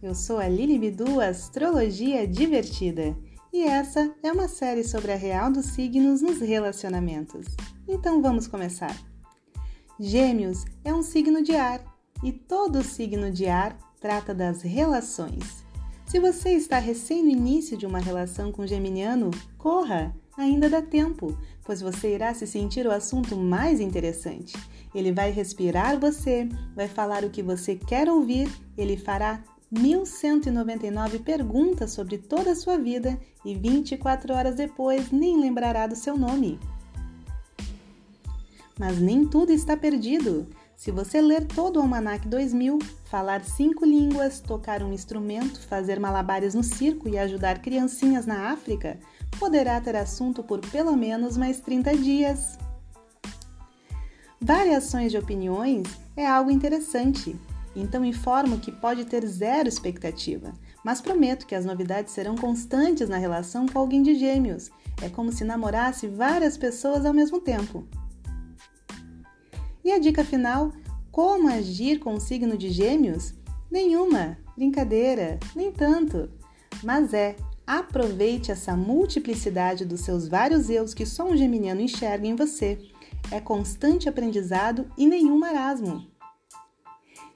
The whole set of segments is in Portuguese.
Eu sou a Lili Bidu, Astrologia Divertida, e essa é uma série sobre a real dos signos nos relacionamentos. Então vamos começar. Gêmeos é um signo de ar e todo signo de ar trata das relações. Se você está recém no início de uma relação com geminiano, corra! Ainda dá tempo, pois você irá se sentir o assunto mais interessante. Ele vai respirar você, vai falar o que você quer ouvir, ele fará 1199 perguntas sobre toda a sua vida e 24 horas depois nem lembrará do seu nome. Mas nem tudo está perdido. Se você ler todo o Almanac 2000, falar cinco línguas, tocar um instrumento, fazer malabares no circo e ajudar criancinhas na África, poderá ter assunto por pelo menos mais 30 dias. Variações de opiniões é algo interessante. Então informo que pode ter zero expectativa, mas prometo que as novidades serão constantes na relação com alguém de gêmeos. É como se namorasse várias pessoas ao mesmo tempo. E a dica final: como agir com o signo de gêmeos? Nenhuma, brincadeira, nem tanto. Mas é, aproveite essa multiplicidade dos seus vários eus que só um geminiano enxerga em você. É constante aprendizado e nenhum marasmo.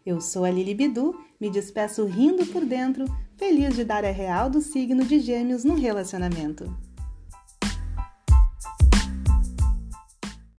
Eu sou a Lili Bidu, me despeço rindo por dentro, feliz de dar a real do signo de Gêmeos no relacionamento.